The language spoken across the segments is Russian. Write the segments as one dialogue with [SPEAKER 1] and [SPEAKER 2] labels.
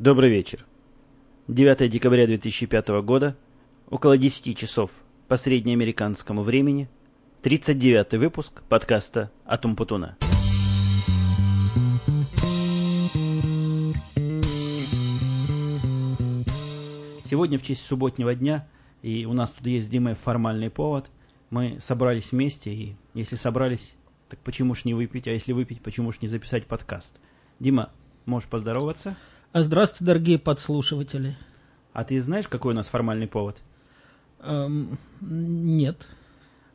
[SPEAKER 1] Добрый вечер. 9 декабря 2005 года, около 10 часов по среднеамериканскому времени, 39 выпуск подкаста «Атум Путуна». Сегодня в честь субботнего дня, и у нас тут есть с Димой формальный повод, мы собрались вместе, и если собрались, так почему ж не выпить, а если выпить, почему ж не записать подкаст? Дима, можешь поздороваться?
[SPEAKER 2] А здравствуйте, дорогие подслушиватели.
[SPEAKER 1] А ты знаешь, какой у нас формальный повод?
[SPEAKER 2] Эм, нет.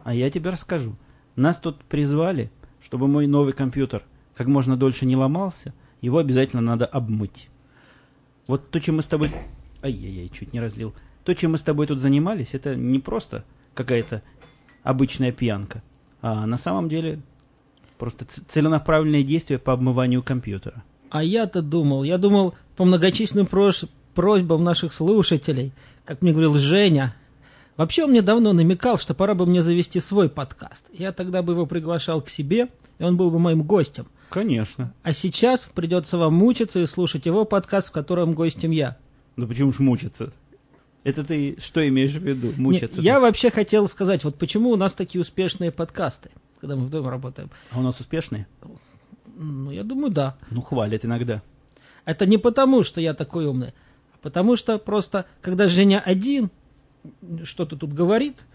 [SPEAKER 1] А я тебе расскажу. Нас тут призвали, чтобы мой новый компьютер как можно дольше не ломался, его обязательно надо обмыть. Вот то, чем мы с тобой... Ай-яй-яй, чуть не разлил. То, чем мы с тобой тут занимались, это не просто какая-то обычная пьянка, а на самом деле просто целенаправленные действия по обмыванию компьютера.
[SPEAKER 2] А я-то думал, я думал по многочисленным прош... просьбам наших слушателей, как мне говорил Женя, вообще он мне давно намекал, что пора бы мне завести свой подкаст. Я тогда бы его приглашал к себе, и он был бы моим гостем.
[SPEAKER 1] Конечно.
[SPEAKER 2] А сейчас придется вам мучиться и слушать его подкаст, в котором гостем я.
[SPEAKER 1] Ну почему ж мучиться? Это ты что имеешь в виду? Мучиться?
[SPEAKER 2] Не, я вообще хотел сказать, вот почему у нас такие успешные подкасты, когда мы в доме работаем.
[SPEAKER 1] А у нас успешные?
[SPEAKER 2] Ну, я думаю, да.
[SPEAKER 1] Ну, хвалят иногда.
[SPEAKER 2] Это не потому, что я такой умный, а потому что просто, когда Женя один что-то тут говорит,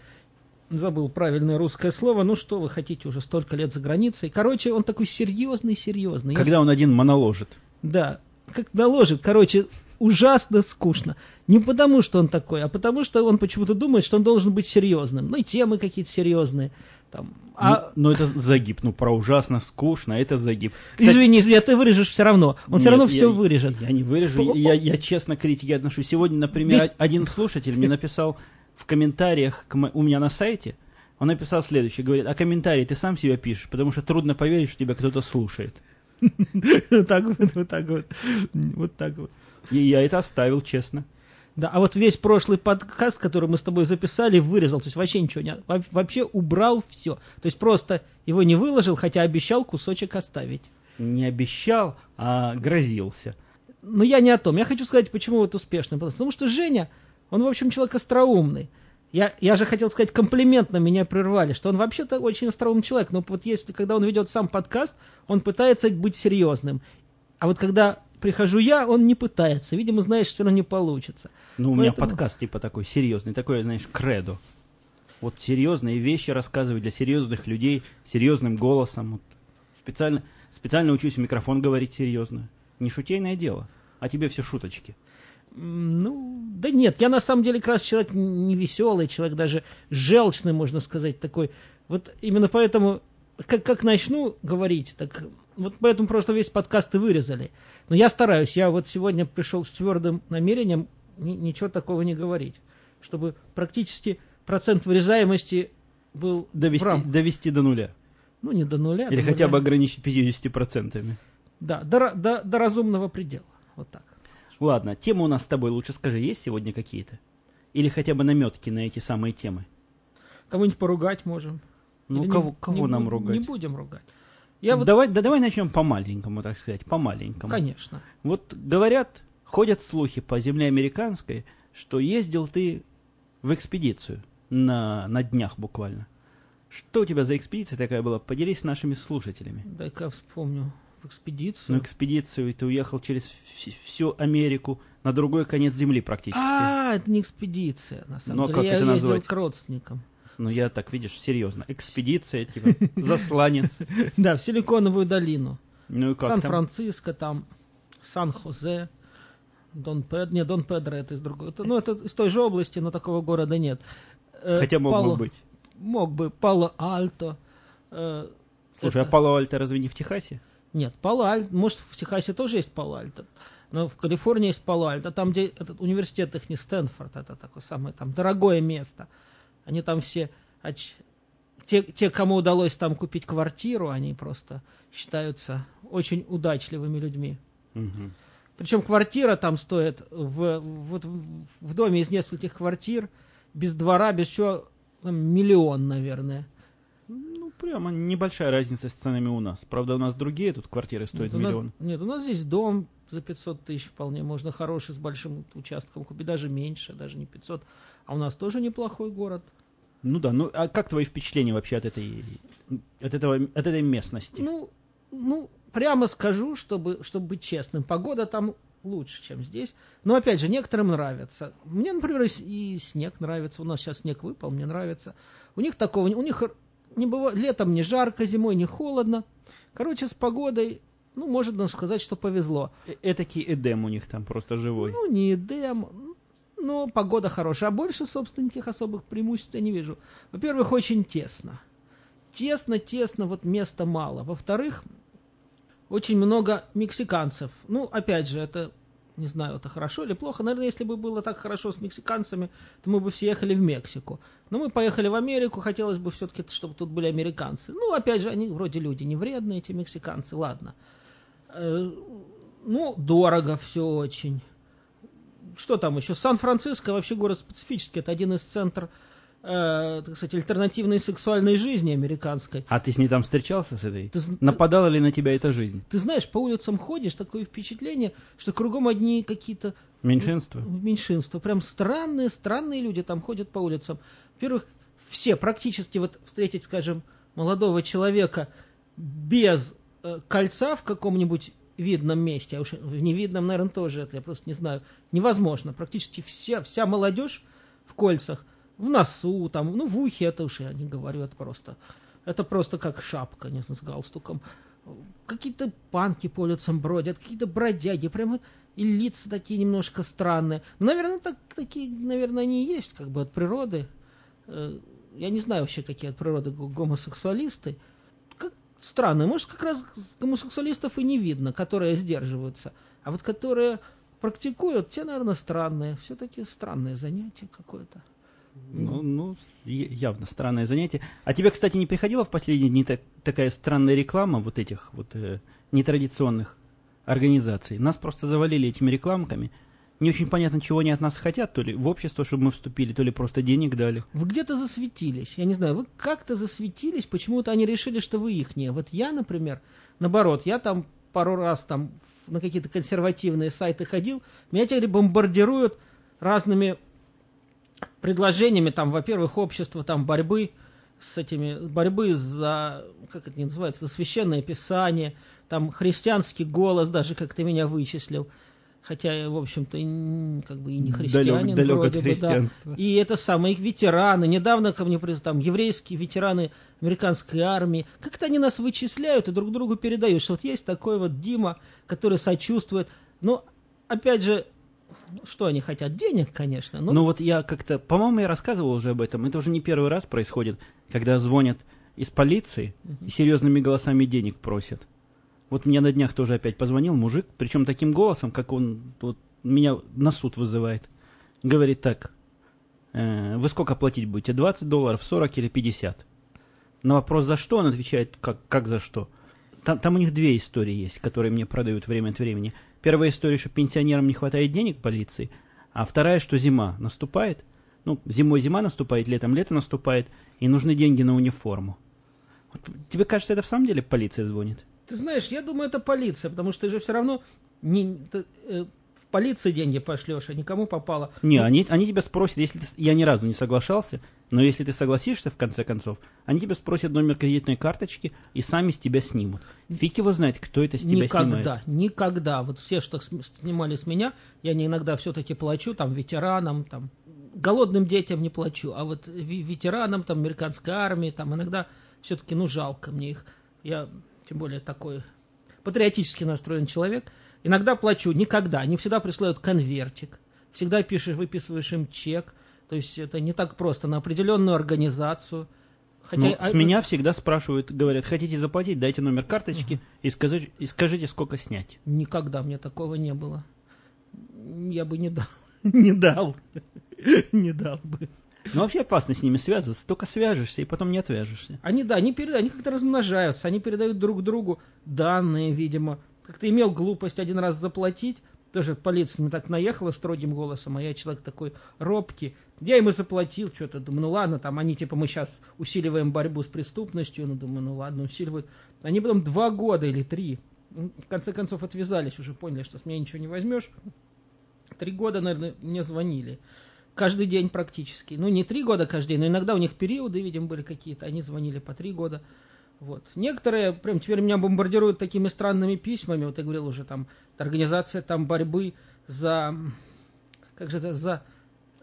[SPEAKER 2] забыл правильное русское слово, ну что вы хотите, уже столько лет за границей. Короче, он такой серьезный-серьезный.
[SPEAKER 1] Когда я... он один моноложит.
[SPEAKER 2] Да, как наложит. Короче, ужасно скучно. Не потому, что он такой, а потому, что он почему-то думает, что он должен быть серьезным. Ну и темы какие-то серьезные. Там,
[SPEAKER 1] а... ну, ну, это загиб. Ну, про ужасно скучно, это загиб.
[SPEAKER 2] Кстати, извини, извини, ты вырежешь все равно. Он Нет, все равно я, все вырежет.
[SPEAKER 1] Я не вырежу. Я, я честно к критике отношусь. Сегодня, например, Весь... один слушатель мне написал в комментариях к мо... у меня на сайте, он написал следующее, говорит, а комментарий ты сам себя пишешь, потому что трудно поверить, что тебя кто-то слушает.
[SPEAKER 2] Так вот, вот так вот. Вот так вот.
[SPEAKER 1] И я это оставил, честно.
[SPEAKER 2] Да, а вот весь прошлый подкаст, который мы с тобой записали, вырезал, то есть вообще ничего не... Вообще убрал все. То есть просто его не выложил, хотя обещал кусочек оставить.
[SPEAKER 1] Не обещал, а грозился.
[SPEAKER 2] Но я не о том. Я хочу сказать, почему вот успешный. Потому что Женя, он, в общем, человек остроумный. Я, я же хотел сказать, комплиментно меня прервали, что он вообще-то очень остроумный человек. Но вот если, когда он ведет сам подкаст, он пытается быть серьезным. А вот когда прихожу я, он не пытается. Видимо, знаешь, что равно не получится.
[SPEAKER 1] Ну, у Поэтому... меня подкаст типа такой серьезный, такой, знаешь, кредо. Вот серьезные вещи рассказывать для серьезных людей, серьезным голосом. Вот. Специально, специально учусь в микрофон говорить серьезно. Не шутейное дело, а тебе все шуточки.
[SPEAKER 2] Ну, да нет, я на самом деле как раз человек не веселый, человек даже желчный, можно сказать, такой. Вот именно поэтому, как, как начну говорить, так вот поэтому просто весь подкаст и вырезали. Но я стараюсь, я вот сегодня пришел с твердым намерением ни, ничего такого не говорить, чтобы практически процент вырезаемости был
[SPEAKER 1] довести, довести до нуля.
[SPEAKER 2] Ну, не до нуля.
[SPEAKER 1] Или до хотя нуля. бы ограничить 50%.
[SPEAKER 2] Да, до, до, до разумного предела. Вот так.
[SPEAKER 1] Ладно, темы у нас с тобой, лучше скажи, есть сегодня какие-то? Или хотя бы наметки на эти самые темы?
[SPEAKER 2] Кого-нибудь поругать можем.
[SPEAKER 1] Ну, Или кого, не, кого не, нам ругать?
[SPEAKER 2] Не будем ругать.
[SPEAKER 1] Я вот... давай, да давай начнем по маленькому, так сказать, по маленькому.
[SPEAKER 2] Конечно.
[SPEAKER 1] Вот говорят, ходят слухи по земле американской, что ездил ты в экспедицию на, на днях буквально. Что у тебя за экспедиция такая была? Поделись с нашими слушателями.
[SPEAKER 2] Дай-ка вспомню. В экспедицию?
[SPEAKER 1] Ну, экспедицию, и ты уехал через всю Америку, на другой конец земли практически.
[SPEAKER 2] А, это не экспедиция, на самом ну, а деле. Как я это ездил назвать? к родственникам.
[SPEAKER 1] Ну, я так, видишь, серьезно. Экспедиция, типа, засланец.
[SPEAKER 2] Да, в Силиконовую долину.
[SPEAKER 1] Ну и как
[SPEAKER 2] Сан-Франциско там, Сан-Хозе, Дон Педро. Не, Дон Педро это из другой. Ну, это из той же области, но такого города нет.
[SPEAKER 1] Э, Хотя мог бы быть.
[SPEAKER 2] Мог бы. Пало-Альто. Э,
[SPEAKER 1] Слушай, а Пало-Альто разве не в Техасе?
[SPEAKER 2] Нет, Пало-Альто. Может, в Техасе тоже есть Пало-Альто. Но в Калифорнии есть Пало-Альто. Там, где этот университет их не Стэнфорд, это такое самое там дорогое место. Они там все... Те, те, кому удалось там купить квартиру, они просто считаются очень удачливыми людьми.
[SPEAKER 1] Угу.
[SPEAKER 2] Причем квартира там стоит в, вот в, доме из нескольких квартир, без двора, без чего, миллион, наверное.
[SPEAKER 1] Ну, прямо небольшая разница с ценами у нас. Правда, у нас другие тут квартиры стоят нет,
[SPEAKER 2] миллион.
[SPEAKER 1] Нас,
[SPEAKER 2] нет, у нас здесь дом за 500 тысяч вполне можно хороший с большим участком купить, даже меньше, даже не 500. А у нас тоже неплохой город.
[SPEAKER 1] Ну да, ну а как твои впечатления вообще от этой, от этого, от этой местности?
[SPEAKER 2] Ну, ну, прямо скажу, чтобы, чтобы быть честным, погода там лучше, чем здесь. Но опять же, некоторым нравится. Мне, например, и снег нравится. У нас сейчас снег выпал, мне нравится. У них такого, у них не бывает, летом не жарко, зимой не холодно. Короче, с погодой, ну, можно сказать, что повезло.
[SPEAKER 1] Э, этакий Эдем у них там просто живой.
[SPEAKER 2] Ну, не Эдем, но погода хорошая. А больше, собственно, никаких особых преимуществ я не вижу. Во-первых, очень тесно. Тесно, тесно, вот места мало. Во-вторых, очень много мексиканцев. Ну, опять же, это не знаю, это хорошо или плохо. Наверное, если бы было так хорошо с мексиканцами, то мы бы все ехали в Мексику. Но мы поехали в Америку, хотелось бы все-таки, чтобы тут были американцы. Ну, опять же, они вроде люди не вредные, эти мексиканцы, ладно. Э, ну, дорого все очень. Что там еще? Сан-Франциско вообще город специфический. Это один из центров э, так сказать, альтернативной сексуальной жизни американской.
[SPEAKER 1] А ты с ней там встречался с этой? Ты, Нападала ты, ли на тебя эта жизнь?
[SPEAKER 2] Ты знаешь, по улицам ходишь, такое впечатление, что кругом одни какие-то...
[SPEAKER 1] Меньшинства?
[SPEAKER 2] Меньшинства. Прям странные, странные люди там ходят по улицам. Во-первых, все практически вот встретить, скажем, молодого человека без кольца в каком-нибудь видном месте, а уж в невидном, наверное, тоже это, я просто не знаю, невозможно. Практически вся, вся молодежь в кольцах в носу, там, ну, в ухе, это уж я не говорю, это просто, это просто как шапка, не знаю, с галстуком. Какие-то панки по улицам бродят, какие-то бродяги, прямо и лица такие немножко странные. Ну, наверное, так, такие, наверное, они и есть, как бы от природы. Э, я не знаю вообще, какие от природы гомосексуалисты. Как странно, может, как раз гомосексуалистов и не видно, которые сдерживаются. А вот которые практикуют, те, наверное, странные. Все-таки странное занятие какое-то.
[SPEAKER 1] Ну, ну, явно странное занятие. А тебе, кстати, не приходила в последние дни так, такая странная реклама вот этих вот э, нетрадиционных организаций? Нас просто завалили этими рекламками. Не очень понятно, чего они от нас хотят, то ли в общество, чтобы мы вступили, то ли просто денег дали.
[SPEAKER 2] Вы где-то засветились, я не знаю, вы как-то засветились, почему-то они решили, что вы их не. Вот я, например, наоборот, я там пару раз там на какие-то консервативные сайты ходил, меня теперь бомбардируют разными предложениями, там, во-первых, общество там борьбы с этими, борьбы за, как это называется, за священное писание, там христианский голос даже, как ты меня вычислил, хотя, в общем-то, как бы и не христианин.
[SPEAKER 1] Далек, далек от христианства.
[SPEAKER 2] Да. И это самые их ветераны. Недавно ко мне там еврейские ветераны американской армии. Как-то они нас вычисляют и друг другу передают, что вот есть такой вот Дима, который сочувствует. Но, опять же, что они хотят? Денег, конечно.
[SPEAKER 1] Но... Ну вот я как-то, по-моему, я рассказывал уже об этом. Это уже не первый раз происходит, когда звонят из полиции и серьезными голосами денег просят. Вот мне на днях тоже опять позвонил мужик, причем таким голосом, как он вот, меня на суд вызывает. Говорит так, э, вы сколько платить будете, 20 долларов, 40 или 50? На вопрос, за что, он отвечает, как, как за что. Там, там у них две истории есть, которые мне продают время от времени – Первая история, что пенсионерам не хватает денег полиции, а вторая, что зима наступает. Ну, зимой зима наступает, летом лето наступает, и нужны деньги на униформу. Вот, тебе кажется, это в самом деле полиция звонит?
[SPEAKER 2] Ты знаешь, я думаю, это полиция, потому что ты же все равно не, ты, э, полиции деньги пошлешь, а никому попало.
[SPEAKER 1] Не, ну, они, они тебя спросят, если ты, я ни разу не соглашался, но если ты согласишься, в конце концов, они тебя спросят номер кредитной карточки и сами с тебя снимут. Фиг его знает, кто это с тебя
[SPEAKER 2] никогда,
[SPEAKER 1] снимает.
[SPEAKER 2] Никогда, никогда. Вот все, что снимали с меня, я не иногда все-таки плачу, там, ветеранам, там, голодным детям не плачу, а вот ветеранам, там, американской армии, там, иногда все-таки, ну, жалко мне их. Я, тем более, такой патриотически настроен человек – Иногда плачу, никогда. Они всегда присылают конвертик. Всегда пишешь, выписываешь им чек. То есть это не так просто. На определенную организацию.
[SPEAKER 1] Хотя, ну, с а... меня всегда спрашивают, говорят, хотите заплатить, дайте номер карточки uh-huh. и, скажите, и скажите, сколько снять.
[SPEAKER 2] Никогда мне такого не было. Я бы не дал. не дал. не дал бы.
[SPEAKER 1] Ну, вообще опасно с ними связываться. Только свяжешься и потом не отвяжешься.
[SPEAKER 2] Они, да, они, передают, они как-то размножаются. Они передают друг другу данные, видимо как-то имел глупость один раз заплатить, тоже полиция мне так наехала строгим голосом, а я человек такой робкий. Я ему заплатил что-то, думаю, ну ладно, там они типа мы сейчас усиливаем борьбу с преступностью, ну думаю, ну ладно, усиливают. Они потом два года или три м, в конце концов отвязались, уже поняли, что с меня ничего не возьмешь. Три года, наверное, мне звонили. Каждый день практически. Ну, не три года каждый день, но иногда у них периоды, видимо, были какие-то. Они звонили по три года. Вот. Некоторые прям теперь меня бомбардируют такими странными письмами. Вот я говорил уже, там, организация там борьбы за... Как же это? За,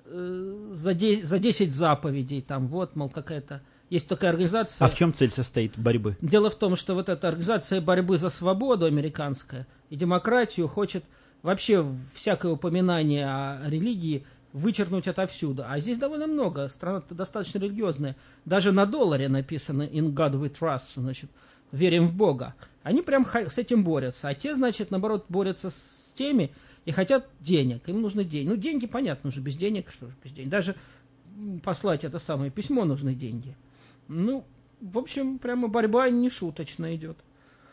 [SPEAKER 2] э, за, де- за 10 заповедей. Там, вот, мол, какая-то... Есть такая организация...
[SPEAKER 1] А в чем цель состоит борьбы?
[SPEAKER 2] Дело в том, что вот эта организация борьбы за свободу американская и демократию хочет вообще всякое упоминание о религии вычеркнуть отовсюду. А здесь довольно много. Страна достаточно религиозная. Даже на долларе написано «In God we trust», значит, верим в Бога. Они прям с этим борются. А те, значит, наоборот, борются с теми и хотят денег. Им нужны деньги. Ну, деньги, понятно, уже без денег, что же без денег. Даже послать это самое письмо нужны деньги. Ну, в общем, прямо борьба не шуточная идет.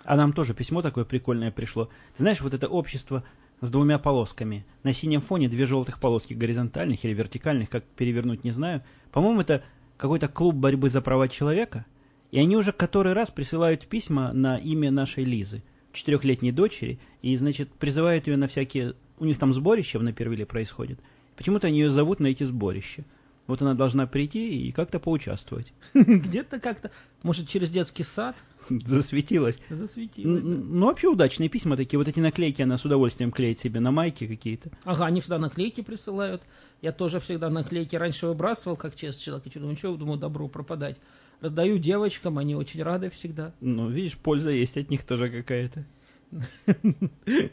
[SPEAKER 1] А нам тоже письмо такое прикольное пришло. Ты знаешь, вот это общество с двумя полосками. На синем фоне две желтых полоски горизонтальных или вертикальных, как перевернуть, не знаю. По-моему, это какой-то клуб борьбы за права человека. И они уже который раз присылают письма на имя нашей Лизы, четырехлетней дочери, и, значит, призывают ее на всякие... У них там сборища в Напервиле происходит. Почему-то они ее зовут на эти сборища. Вот она должна прийти и как-то поучаствовать.
[SPEAKER 2] Где-то как-то, может, через детский сад
[SPEAKER 1] Засветилась.
[SPEAKER 2] да.
[SPEAKER 1] Н- Ну, вообще удачные письма такие. Вот эти наклейки она с удовольствием клеит себе на майки какие-то.
[SPEAKER 2] Ага, они всегда наклейки присылают. Я тоже всегда наклейки раньше выбрасывал, как честный человек. И что, думаю, что, думаю, добру пропадать. Раздаю девочкам, они очень рады всегда.
[SPEAKER 1] Ну, видишь, польза есть от них тоже какая-то.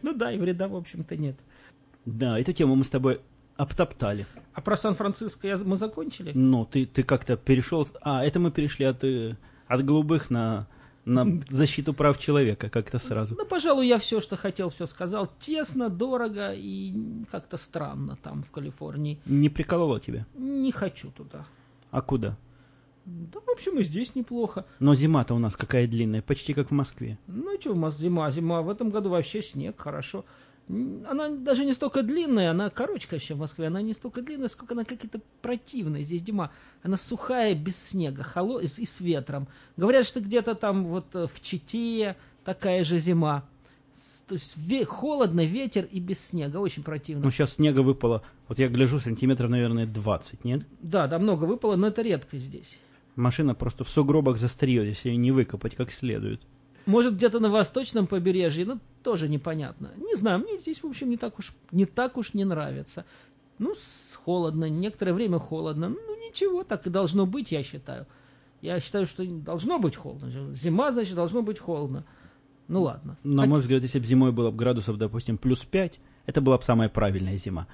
[SPEAKER 2] Ну да, и вреда, в общем-то, нет.
[SPEAKER 1] Да, эту тему мы с тобой обтоптали.
[SPEAKER 2] А про Сан-Франциско я- мы закончили?
[SPEAKER 1] Ну, ты, ты как-то перешел... А, это мы перешли от, э, от голубых на, на защиту прав человека как-то сразу.
[SPEAKER 2] Ну, пожалуй, я все, что хотел, все сказал. Тесно, дорого и как-то странно там, в Калифорнии.
[SPEAKER 1] Не прикололо тебя?
[SPEAKER 2] Не хочу туда.
[SPEAKER 1] А куда?
[SPEAKER 2] Да, в общем, и здесь неплохо.
[SPEAKER 1] Но зима-то у нас какая длинная, почти как в Москве.
[SPEAKER 2] Ну, что у нас зима, зима. В этом году вообще снег, хорошо. Она даже не столько длинная, она короче, конечно, в Москве. Она не столько длинная, сколько она какая-то противная. Здесь зима. Она сухая, без снега, холо... и, с- и с ветром. Говорят, что где-то там вот э, в Чите такая же зима. То есть ве- холодно, ветер и без снега. Очень противно.
[SPEAKER 1] Ну, сейчас снега выпало. Вот я гляжу, сантиметров, наверное, 20, нет?
[SPEAKER 2] Да, да, много выпало, но это редко здесь.
[SPEAKER 1] Машина просто в сугробах застреет, если ее не выкопать как следует.
[SPEAKER 2] Может, где-то на восточном побережье, ну, тоже непонятно. Не знаю, мне здесь, в общем, не так уж, не так уж не нравится. Ну, холодно, некоторое время холодно. Ну, ничего, так и должно быть, я считаю. Я считаю, что должно быть холодно. Зима, значит, должно быть холодно. Ну, ладно.
[SPEAKER 1] На мой взгляд, если бы зимой было бы градусов, допустим, плюс 5, это была бы самая правильная зима.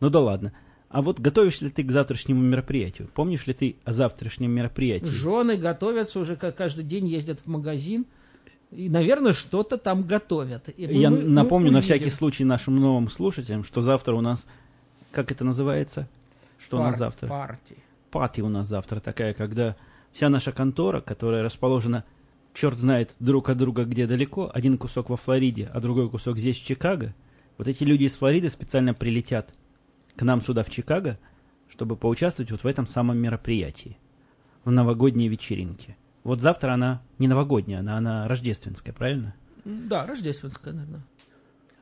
[SPEAKER 1] Ну да ладно. А вот готовишь ли ты к завтрашнему мероприятию? Помнишь ли ты о завтрашнем мероприятии?
[SPEAKER 2] Жены готовятся уже, как каждый день ездят в магазин. И, наверное, что-то там готовят. И мы-
[SPEAKER 1] Я
[SPEAKER 2] мы- мы
[SPEAKER 1] напомню на
[SPEAKER 2] увидим.
[SPEAKER 1] всякий случай нашим новым слушателям, что завтра у нас, как это называется? Что у нас
[SPEAKER 2] Пар-
[SPEAKER 1] завтра?
[SPEAKER 2] Парти.
[SPEAKER 1] Пати у нас завтра такая, когда вся наша контора, которая расположена, черт знает, друг от друга где далеко, один кусок во Флориде, а другой кусок здесь, в Чикаго, вот эти люди из Флориды специально прилетят к нам сюда, в Чикаго, чтобы поучаствовать вот в этом самом мероприятии, в новогодней вечеринке. Вот завтра она не новогодняя, она, она рождественская, правильно?
[SPEAKER 2] Да, рождественская, наверное.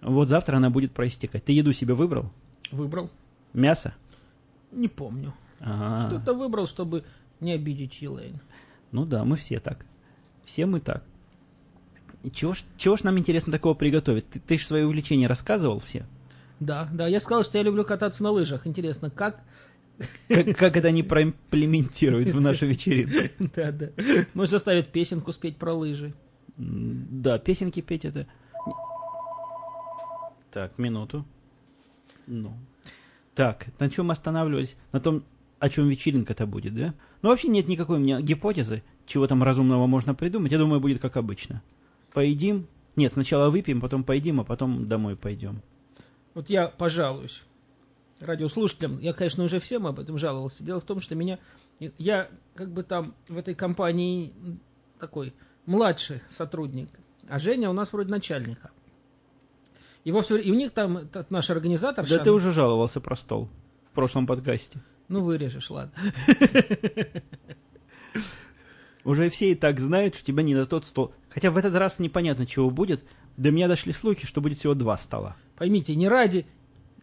[SPEAKER 1] Вот завтра она будет проистекать. Ты еду себе выбрал?
[SPEAKER 2] Выбрал.
[SPEAKER 1] Мясо?
[SPEAKER 2] Не помню.
[SPEAKER 1] Ага.
[SPEAKER 2] Что-то выбрал, чтобы не обидеть Елейн.
[SPEAKER 1] Ну да, мы все так. Все мы так. И чего ж, чего ж нам интересно такого приготовить? Ты, ты же свои увлечения рассказывал все.
[SPEAKER 2] Да, да, я сказал, что я люблю кататься на лыжах. Интересно, как?
[SPEAKER 1] Как, как это они проимплементируют в нашу вечеринку?
[SPEAKER 2] Да, да. Может заставить песенку спеть про лыжи.
[SPEAKER 1] Да, песенки петь это... Так, минуту. Ну. Так, на чем мы останавливались? На том, о чем вечеринка-то будет, да? Ну, вообще нет никакой у меня гипотезы, чего там разумного можно придумать. Я думаю, будет как обычно. Поедим. Нет, сначала выпьем, потом поедим, а потом домой пойдем.
[SPEAKER 2] Вот я пожалуюсь радиослушателям. Я, конечно, уже всем об этом жаловался. Дело в том, что меня... Я как бы там в этой компании такой младший сотрудник, а Женя у нас вроде начальника. Его все, и у них там этот наш организатор...
[SPEAKER 1] Да ты уже жаловался про стол в прошлом подкасте.
[SPEAKER 2] Ну, вырежешь, ладно.
[SPEAKER 1] Уже все и так знают, что тебя не на тот стол. Хотя в этот раз непонятно, чего будет. До меня дошли слухи, что будет всего два стола.
[SPEAKER 2] Поймите, не ради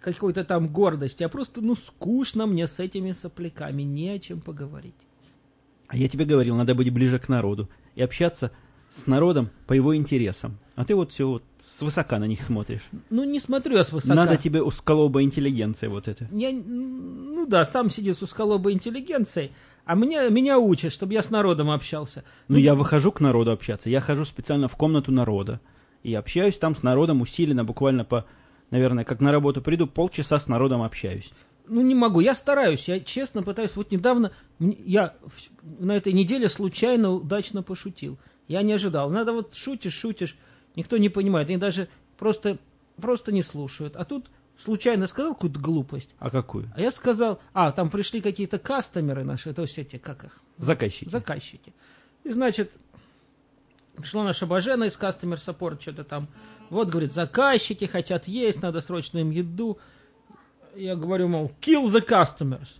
[SPEAKER 2] какой-то там гордости, а просто, ну, скучно мне с этими сопляками, не о чем поговорить.
[SPEAKER 1] А я тебе говорил, надо быть ближе к народу и общаться с народом по его интересам. А ты вот все вот свысока на них смотришь.
[SPEAKER 2] Ну, не смотрю я свысока.
[SPEAKER 1] Надо тебе усколоба интеллигенция вот это.
[SPEAKER 2] Я, ну да, сам сидит с усколобой интеллигенцией, а меня, меня учат, чтобы я с народом общался.
[SPEAKER 1] Ну, я выхожу к народу общаться. Я хожу специально в комнату народа. И общаюсь там с народом усиленно, буквально по, наверное, как на работу приду, полчаса с народом общаюсь.
[SPEAKER 2] Ну, не могу. Я стараюсь. Я честно пытаюсь. Вот недавно я на этой неделе случайно удачно пошутил. Я не ожидал. Надо вот шутишь, шутишь. Никто не понимает. Они даже просто, просто не слушают. А тут случайно сказал какую-то глупость.
[SPEAKER 1] А какую?
[SPEAKER 2] А я сказал, а, там пришли какие-то кастомеры наши, это все эти, как их,
[SPEAKER 1] Заказчики.
[SPEAKER 2] заказчики. И, значит, пришла наша Бажена из Customer Support, что-то там. Вот, говорит, заказчики хотят есть, надо срочно им еду. Я говорю, мол, kill the customers.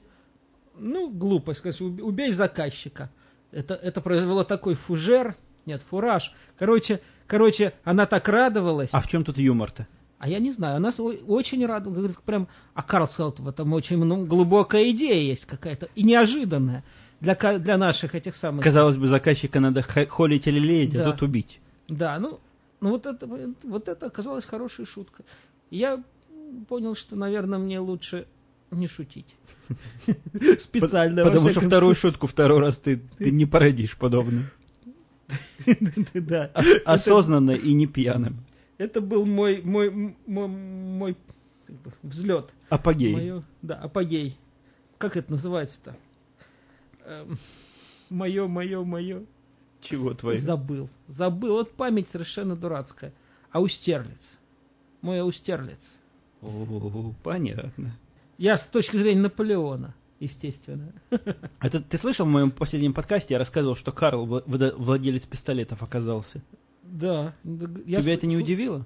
[SPEAKER 2] Ну, глупость, сказать, «Уб- убей заказчика. Это, это произвело такой фужер, нет, фураж. Короче, короче, она так радовалась.
[SPEAKER 1] А в чем тут юмор-то?
[SPEAKER 2] А я не знаю, она очень рада, говорит, прям, а Карл сказал, в этом очень ну, глубокая идея есть какая-то, и неожиданная для, для наших этих самых...
[SPEAKER 1] Казалось бы, заказчика надо холить или леять,
[SPEAKER 2] Да.
[SPEAKER 1] а тут убить.
[SPEAKER 2] Да, ну, ну вот, это, вот это оказалась хорошая шутка. Я понял, что, наверное, мне лучше не шутить. Специально.
[SPEAKER 1] Потому что вторую шутку второй раз ты, не породишь подобное.
[SPEAKER 2] Да.
[SPEAKER 1] Ос- Осознанно и не пьяным.
[SPEAKER 2] Это был мой, мой, мой, мой взлет.
[SPEAKER 1] Апогей.
[SPEAKER 2] Да, апогей. Как это называется-то? Эм, Мое, мое, мое.
[SPEAKER 1] Чего твое?
[SPEAKER 2] Забыл. Забыл. Вот память совершенно дурацкая. Аустерлиц. Мой Аустерлиц.
[SPEAKER 1] О, понятно.
[SPEAKER 2] Я с точки зрения Наполеона, естественно.
[SPEAKER 1] Это ты слышал в моем последнем подкасте, я рассказывал, что Карл, владелец пистолетов, оказался.
[SPEAKER 2] Да. я
[SPEAKER 1] Тебя
[SPEAKER 2] с-
[SPEAKER 1] это не удивило?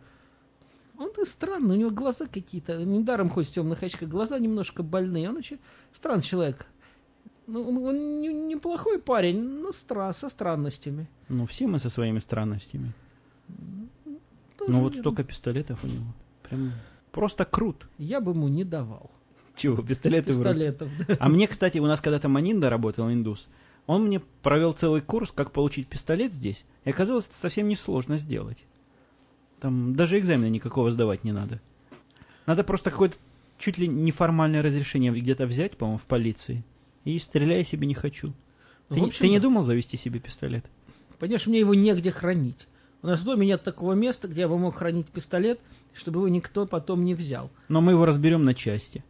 [SPEAKER 2] Он то странный, у него глаза какие-то, недаром хоть в темных очках, глаза немножко больные. Он очень странный человек. Ну, он, он не- неплохой парень, но стра, со странностями.
[SPEAKER 1] Ну, все мы со своими странностями.
[SPEAKER 2] Тоже
[SPEAKER 1] Ну, вот
[SPEAKER 2] верно.
[SPEAKER 1] столько пистолетов у него. Прям просто крут.
[SPEAKER 2] Я бы ему не давал
[SPEAKER 1] Чего, пистолеты
[SPEAKER 2] пистолетов. да.
[SPEAKER 1] А мне, кстати, у нас когда-то Манинда работал, индус, он мне провел целый курс, как получить пистолет здесь, и оказалось, это совсем несложно сделать. Там даже экзамена никакого сдавать не надо. Надо просто какое-то чуть ли неформальное разрешение где-то взять, по-моему, в полиции, и стреляй себе не хочу.
[SPEAKER 2] Ну,
[SPEAKER 1] Ты, не-
[SPEAKER 2] общем,
[SPEAKER 1] ты не думал завести себе пистолет?
[SPEAKER 2] Понимаешь, мне его негде хранить. У нас в доме нет такого места, где я бы мог хранить пистолет, чтобы его никто потом не взял.
[SPEAKER 1] Но мы его разберем на части.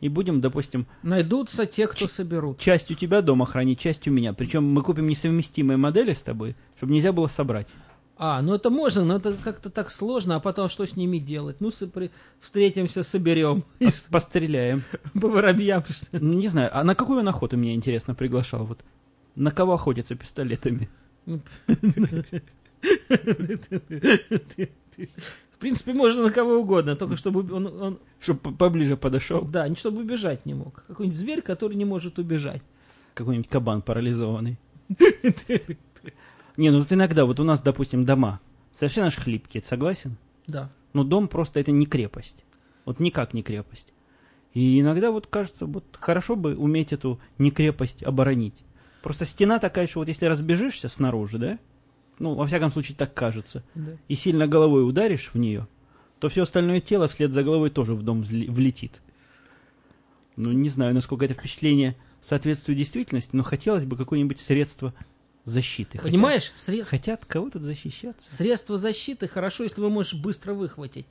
[SPEAKER 1] И будем, допустим,
[SPEAKER 2] Найдутся те, кто соберут.
[SPEAKER 1] часть у тебя дома хранить, часть у меня. Причем мы купим несовместимые модели с тобой, чтобы нельзя было собрать.
[SPEAKER 2] А, ну это можно, но это как-то так сложно, а потом что с ними делать? Ну, сопри- встретимся, соберем. И
[SPEAKER 1] Пос- Постреляем.
[SPEAKER 2] По воробьям, что ли.
[SPEAKER 1] Ну, не знаю, а на какую он охоту меня, интересно, приглашал? Вот на кого охотятся пистолетами?
[SPEAKER 2] В принципе, можно на кого угодно, только чтобы он, он-
[SPEAKER 1] Чтобы поближе подошел.
[SPEAKER 2] да, не чтобы убежать не мог. Какой-нибудь зверь, который не может убежать.
[SPEAKER 1] Какой-нибудь кабан парализованный. Не, ну тут иногда, вот у нас, допустим, дома совершенно ж хлипкие, согласен?
[SPEAKER 2] Да.
[SPEAKER 1] Но дом просто это не крепость. Вот никак не крепость. И иногда вот кажется, вот хорошо бы уметь эту некрепость оборонить. Просто стена такая, что вот если разбежишься снаружи, да, ну, во всяком случае, так кажется,
[SPEAKER 2] да.
[SPEAKER 1] и сильно головой ударишь в нее, то все остальное тело вслед за головой тоже в дом влетит. Ну, не знаю, насколько это впечатление соответствует действительности, но хотелось бы какое-нибудь средство защиты.
[SPEAKER 2] Понимаешь,
[SPEAKER 1] Хотят кого тут защищаться.
[SPEAKER 2] средство защиты хорошо, если вы можешь быстро выхватить.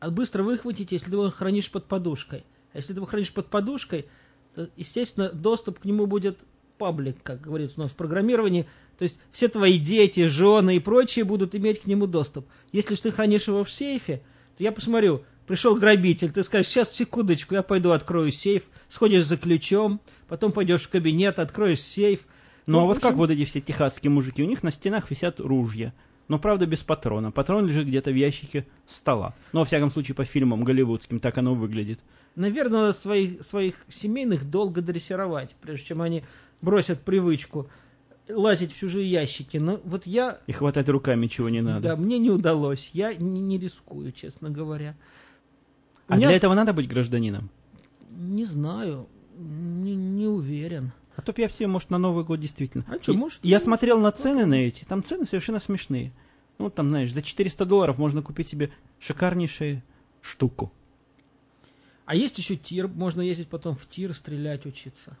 [SPEAKER 2] А быстро выхватить, если ты его хранишь под подушкой. А если ты его хранишь под подушкой, то, естественно, доступ к нему будет паблик, как говорится у нас в программировании. То есть все твои дети, жены и прочие будут иметь к нему доступ. Если же ты хранишь его в сейфе, то я посмотрю, пришел грабитель, ты скажешь, сейчас, секундочку, я пойду открою сейф, сходишь за ключом, потом пойдешь в кабинет, откроешь сейф.
[SPEAKER 1] Ну, а
[SPEAKER 2] в
[SPEAKER 1] вот как вот эти все техасские мужики, у них на стенах висят ружья. Но, правда, без патрона. Патрон лежит где-то в ящике стола. Ну, во всяком случае, по фильмам голливудским так оно выглядит.
[SPEAKER 2] Наверное, надо своих, своих семейных долго дрессировать, прежде чем они бросят привычку лазить в чужие ящики. Но вот я...
[SPEAKER 1] И хватать руками чего не надо.
[SPEAKER 2] Да, мне не удалось. Я не, не рискую, честно говоря.
[SPEAKER 1] А
[SPEAKER 2] меня-
[SPEAKER 1] для этого надо быть гражданином?
[SPEAKER 2] Не знаю. Не, не уверен.
[SPEAKER 1] А то б я все, может, на Новый год действительно.
[SPEAKER 2] А
[SPEAKER 1] И-
[SPEAKER 2] может,
[SPEAKER 1] Я
[SPEAKER 2] может,
[SPEAKER 1] смотрел на цены на эти, там цены совершенно смешные. Ну, там, знаешь, за 400 долларов можно купить себе шикарнейшую штуку.
[SPEAKER 2] А есть еще тир. Можно ездить потом в тир, стрелять, учиться.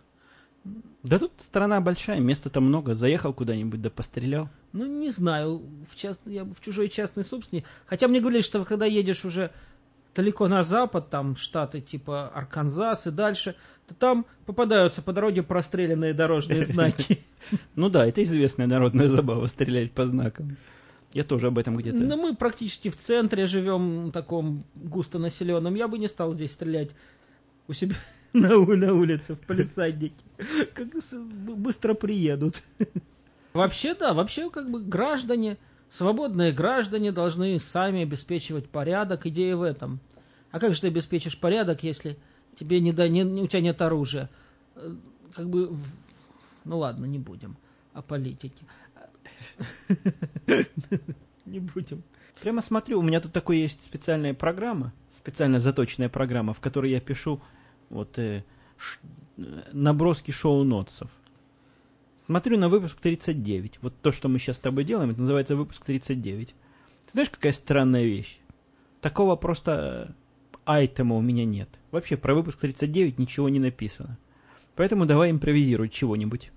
[SPEAKER 1] Да тут страна большая, места-то много. Заехал куда-нибудь, да пострелял.
[SPEAKER 2] Ну, не знаю, в, част... я в чужой частной собственности. Хотя мне говорили, что когда едешь уже далеко на запад, там штаты типа Арканзас и дальше, то там попадаются по дороге простреленные дорожные знаки.
[SPEAKER 1] Ну да, это известная народная забава, стрелять по знакам. Я тоже об этом где-то...
[SPEAKER 2] Но мы практически в центре живем, таком густонаселенном. Я бы не стал здесь стрелять у себя на, на улице, в палисаднике. Как быстро приедут. Вообще, да, вообще, как бы граждане, свободные граждане должны сами обеспечивать порядок. Идея в этом. А как же ты обеспечишь порядок, если тебе не, да, не, у тебя нет оружия? Э, Как бы, ну ладно, не будем о политике. Не будем.
[SPEAKER 1] Прямо смотрю, у меня тут такой есть специальная программа, специально заточенная программа, в которой я пишу вот э, ш- э, наброски шоу-нотсов. Смотрю на выпуск 39. Вот то, что мы сейчас с тобой делаем, это называется выпуск 39. Ты знаешь, какая странная вещь? Такого просто э, айтема у меня нет. Вообще про выпуск 39 ничего не написано. Поэтому давай импровизировать чего-нибудь.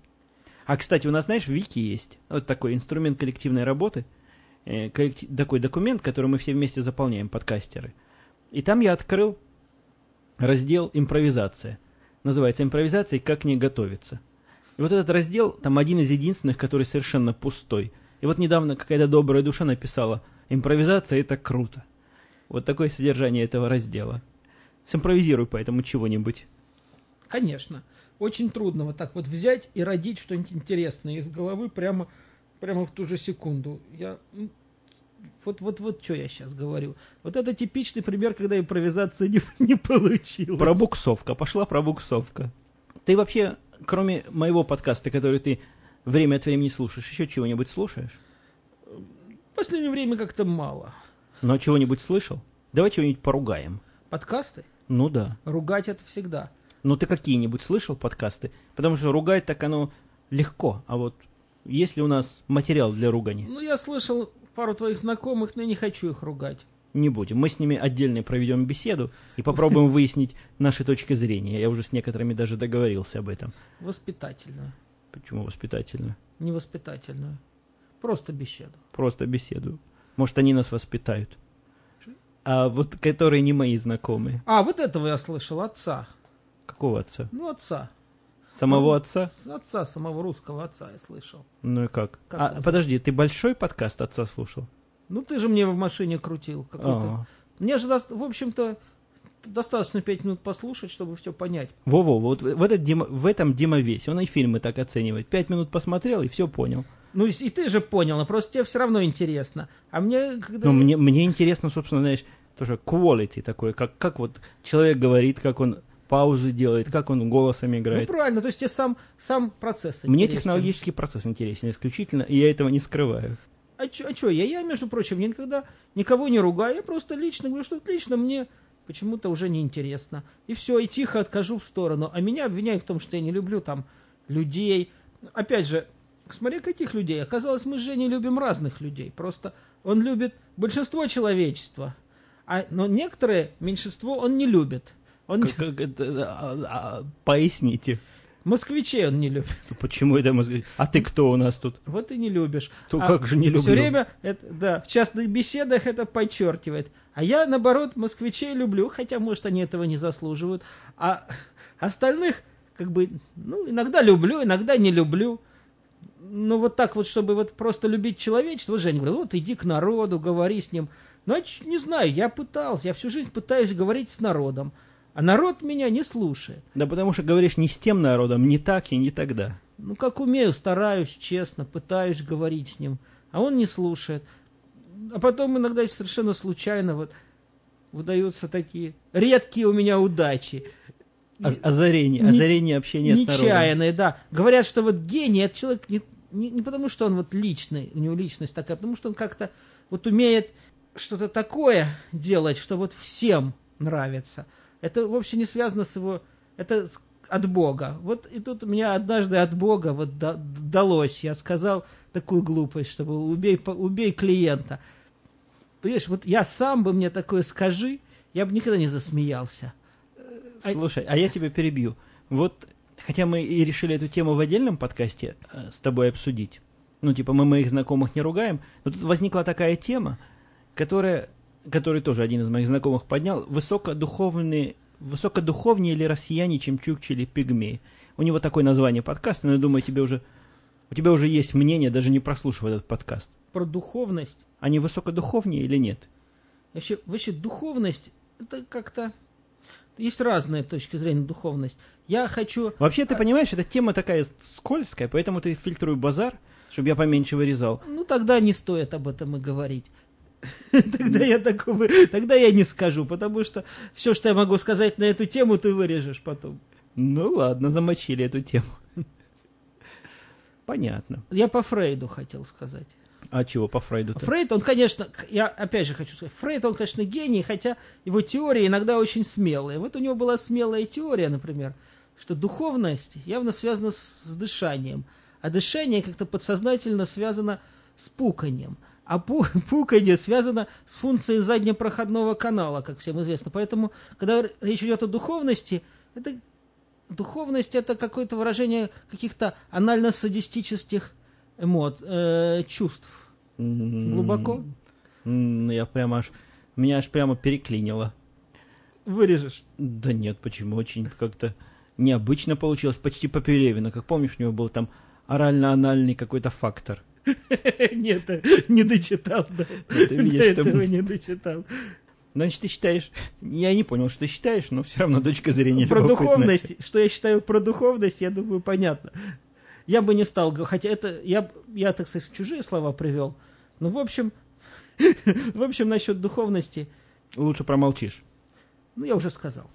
[SPEAKER 1] А, кстати, у нас, знаешь, в Вики есть вот такой инструмент коллективной работы, э, коллекти- такой документ, который мы все вместе заполняем, подкастеры. И там я открыл раздел «Импровизация». Называется «Импровизация и как к ней готовиться». И вот этот раздел, там один из единственных, который совершенно пустой. И вот недавно какая-то добрая душа написала «Импровизация – это круто». Вот такое содержание этого раздела. Симпровизируй поэтому чего-нибудь.
[SPEAKER 2] Конечно. Очень трудно вот так вот взять и родить что-нибудь интересное из головы прямо, прямо в ту же секунду. Я... м, Вот, вот, вот что я сейчас говорю. Вот это типичный пример, когда импровизация не, не получилась.
[SPEAKER 1] Пробуксовка. Пошла пробуксовка. Ты вообще, кроме моего подкаста, который ты время от времени слушаешь, еще чего-нибудь слушаешь?
[SPEAKER 2] В последнее время как-то мало.
[SPEAKER 1] Но чего-нибудь слышал? Давай чего-нибудь поругаем.
[SPEAKER 2] Подкасты?
[SPEAKER 1] Ну да.
[SPEAKER 2] Ругать это всегда.
[SPEAKER 1] Ну ты какие-нибудь слышал подкасты? Потому что ругать так оно легко. А вот есть ли у нас материал для ругани?
[SPEAKER 2] Ну, я слышал пару твоих знакомых, но я не хочу их ругать.
[SPEAKER 1] Не будем. Мы с ними отдельно проведем беседу и попробуем выяснить наши точки зрения. Я уже с некоторыми даже договорился об этом.
[SPEAKER 2] Воспитательную.
[SPEAKER 1] Почему воспитательно?
[SPEAKER 2] Не воспитательную. Просто беседу.
[SPEAKER 1] Просто беседу. Может, они нас воспитают. А вот которые не мои знакомые.
[SPEAKER 2] А, вот этого я слышал, отца.
[SPEAKER 1] Какого отца?
[SPEAKER 2] Ну, отца.
[SPEAKER 1] Самого отца?
[SPEAKER 2] С отца, самого русского отца я слышал.
[SPEAKER 1] Ну и как?
[SPEAKER 2] Как
[SPEAKER 1] а, подожди, ты большой подкаст отца слушал?
[SPEAKER 2] Ну, ты же мне в машине крутил какой-то.
[SPEAKER 1] А.
[SPEAKER 2] Мне же, в общем-то, достаточно пять минут послушать, чтобы все понять.
[SPEAKER 1] Во-во, вот в, этот Дима- в этом Дима весь. Он и фильмы так оценивает. Пять минут посмотрел и все понял.
[SPEAKER 2] Ну, и и ты же понял, но просто тебе все равно интересно. А мне, когда...
[SPEAKER 1] Ну, мне, мне интересно, собственно, знаешь, тоже quality такое, как, как вот человек говорит, как он паузы делает, как он голосом
[SPEAKER 2] Ну,
[SPEAKER 1] играет.
[SPEAKER 2] правильно, то есть тебе сам, сам процесс
[SPEAKER 1] Мне
[SPEAKER 2] интересен.
[SPEAKER 1] технологический процесс интересен исключительно, и я этого не скрываю.
[SPEAKER 2] А чё, а чё, я, я, между прочим, никогда никого не ругаю, я просто лично говорю, что лично мне почему-то уже неинтересно. И все, и тихо откажу в сторону. А меня обвиняют в том, что я не люблю там людей. Опять же, смотри, каких людей. Оказалось, мы с Женей любим разных людей. Просто он любит большинство человечества. А, но некоторые, меньшинство, он не любит. Он
[SPEAKER 1] Как- как это, а, а, поясните,
[SPEAKER 2] москвичей он не любит.
[SPEAKER 1] почему это мы... А ты кто у нас тут?
[SPEAKER 2] Вот и не любишь.
[SPEAKER 1] То
[SPEAKER 2] А
[SPEAKER 1] как же не люблю?
[SPEAKER 2] Все время, это, да, в частных беседах это подчеркивает. А я, наоборот, москвичей люблю, хотя, может, они этого не заслуживают. А остальных, как бы, ну, иногда люблю, иногда не люблю. Ну, вот так вот, чтобы вот просто любить человечество. Вот Женя говорит, вот иди к народу, говори с ним. Ну, а ч- не знаю, я пытался, я всю жизнь пытаюсь говорить с народом. А народ меня не слушает.
[SPEAKER 1] Да потому что говоришь не с тем народом, не так и не тогда.
[SPEAKER 2] Ну, как умею, стараюсь, честно, пытаюсь говорить с ним, а он не слушает. А потом иногда совершенно случайно вот выдаются такие редкие у меня удачи.
[SPEAKER 1] О- озарение,
[SPEAKER 2] Не-
[SPEAKER 1] озарение общения с народом.
[SPEAKER 2] Нечаянные, да. Говорят, что вот гений, это человек не, не, не потому, что он вот личный, у него личность такая, а потому что он как-то вот умеет что-то такое делать, что вот всем нравится. Это вовсе не связано с его... Это от Бога. Вот и тут мне однажды от Бога вот далось. Я сказал такую глупость, чтобы убей, убей клиента. Понимаешь, вот я сам бы мне такое скажи, я бы никогда не засмеялся.
[SPEAKER 1] А Слушай, а я тебя перебью. Вот, хотя мы и решили эту тему в отдельном подкасте э, с тобой обсудить, ну, типа, мы моих знакомых не ругаем, но тут возникла такая тема, которая, который тоже один из моих знакомых поднял, высокодуховные, высокодуховнее ли россияне, чем чукчи или пигмеи. У него такое название подкаста, но я думаю, тебе уже, у тебя уже есть мнение, даже не прослушав этот подкаст.
[SPEAKER 2] Про духовность?
[SPEAKER 1] Они высокодуховнее или нет?
[SPEAKER 2] Вообще, вообще духовность, это как-то есть разные точки зрения духовность. Я хочу...
[SPEAKER 1] Вообще, ты а понимаешь, эта тема такая скользкая, поэтому ты фильтруй базар, чтобы я поменьше вырезал.
[SPEAKER 2] Ну, тогда не стоит об этом и говорить. Тогда я такого, тогда я не скажу, потому что все, что я могу сказать на эту тему, ты вырежешь потом.
[SPEAKER 1] Ну ладно, замочили эту тему. Понятно.
[SPEAKER 2] Я по Фрейду хотел сказать.
[SPEAKER 1] А чего по Фрейду? -то?
[SPEAKER 2] Фрейд, он, конечно, я опять же хочу сказать, Фрейд, он, конечно, гений, хотя его теории иногда очень смелые. Вот у него была смелая теория, например, что духовность явно связана с дышанием, а дышание как-то подсознательно связано с пуканием. А пу пуканье связано с функцией заднепроходного канала, как всем известно. Поэтому, когда речь идет о духовности, это духовность это какое-то выражение каких-то анально-садистических эмот, э, чувств. Глубоко?
[SPEAKER 1] Я прямо аж... Меня аж прямо переклинило.
[SPEAKER 2] Вырежешь?
[SPEAKER 1] Да нет, почему? Очень как-то необычно получилось, почти по Пелевину. Как помнишь, у него был там орально-анальный какой-то фактор.
[SPEAKER 2] Нет, не дочитал, да. Ты видишь, этого не дочитал.
[SPEAKER 1] Значит, ты считаешь... Я не понял, что ты считаешь, но все равно точка зрения
[SPEAKER 2] Про духовность, что я считаю про духовность, я думаю, понятно я бы не стал, хотя это, я, я, так сказать, чужие слова привел, но в общем, в общем, насчет духовности...
[SPEAKER 1] Лучше промолчишь.
[SPEAKER 2] Ну, я уже сказал.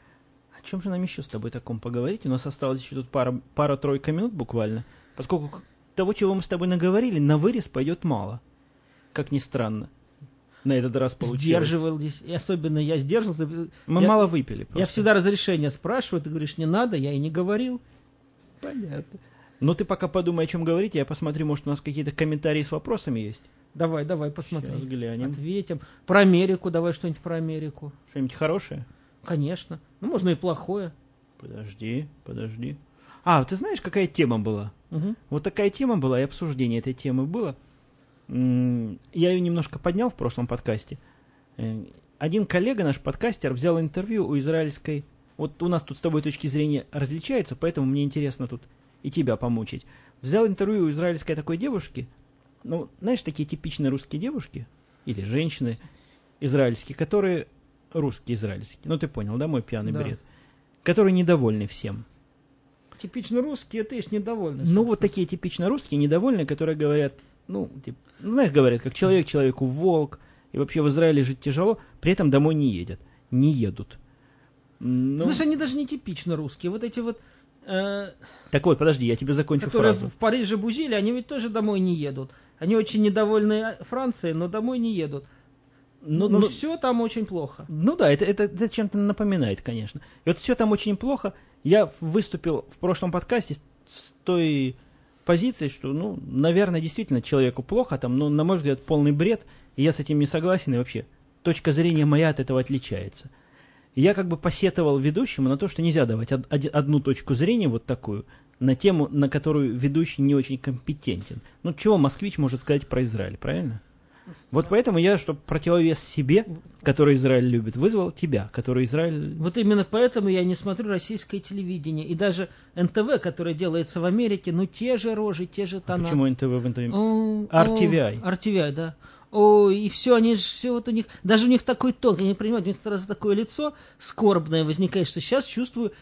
[SPEAKER 1] О чем же нам еще с тобой таком поговорить? У нас осталось еще тут пара, пара-тройка минут буквально, поскольку того, чего мы с тобой наговорили, на вырез пойдет мало. Как ни странно. На этот раз получилось.
[SPEAKER 2] Сдерживал здесь. И особенно я сдерживался.
[SPEAKER 1] Мы
[SPEAKER 2] я,
[SPEAKER 1] мало выпили просто.
[SPEAKER 2] Я всегда разрешение спрашиваю, ты говоришь, не надо, я и не говорил.
[SPEAKER 1] Понятно. Ну, ты пока подумай, о чем говорить, я посмотрю, может, у нас какие-то комментарии с вопросами есть.
[SPEAKER 2] Давай, давай, посмотри.
[SPEAKER 1] Сейчас глянем.
[SPEAKER 2] Ответим. Про Америку давай что-нибудь про Америку.
[SPEAKER 1] Что-нибудь хорошее?
[SPEAKER 2] Конечно. Ну, можно и плохое.
[SPEAKER 1] Подожди, подожди. А, ты знаешь, какая тема была?
[SPEAKER 2] Угу.
[SPEAKER 1] Вот такая тема была, и обсуждение этой темы было. Я ее немножко поднял в прошлом подкасте. Э, один коллега, наш подкастер, взял интервью у израильской... Вот у нас тут с тобой точки зрения различаются, поэтому мне интересно тут и тебя помучить. Взял интервью у израильской такой девушки, ну, знаешь, такие типичные русские девушки, или женщины израильские, которые русские израильские, ну ты понял, да, мой пьяный да. бред, которые недовольны всем.
[SPEAKER 2] Типично русские, это есть недовольны.
[SPEAKER 1] Ну, вот такие типично русские, недовольные, которые говорят, ну, типа, ну, знаешь, говорят, как человек человеку волк, и вообще в Израиле жить тяжело, при этом домой не едет, не едут.
[SPEAKER 2] Ну, Знаешь, они даже не типично русские. Вот эти вот
[SPEAKER 1] Э, так вот, подожди, я тебе закончу
[SPEAKER 2] которые
[SPEAKER 1] фразу.
[SPEAKER 2] в Париже бузили, они ведь тоже домой не едут. Они очень недовольны Францией, но домой не едут. Но, но, но все там очень плохо.
[SPEAKER 1] Ну да, это, это, это чем-то напоминает, конечно. И вот все там очень плохо. Я выступил в прошлом подкасте с той позицией, что, ну, наверное, действительно человеку плохо там, но, на мой взгляд, полный бред, и я с этим не согласен, и вообще точка зрения моя от этого отличается я как бы посетовал ведущему на то, что нельзя давать од- одну точку зрения вот такую на тему, на которую ведущий не очень компетентен. Ну, чего москвич может сказать про Израиль, правильно? Вот поэтому я, чтобы противовес себе, который Израиль любит, вызвал тебя, который Израиль...
[SPEAKER 2] Вот именно поэтому я не смотрю российское телевидение. И даже НТВ, которое делается в Америке, ну те же рожи, те же тона.
[SPEAKER 1] А почему НТВ в НТВ? RTVI.
[SPEAKER 2] RTVI, да. Ой, и все, они же все вот у них, даже у них такой тон, я не понимаю, у них сразу такое лицо скорбное возникает, что сейчас чувствую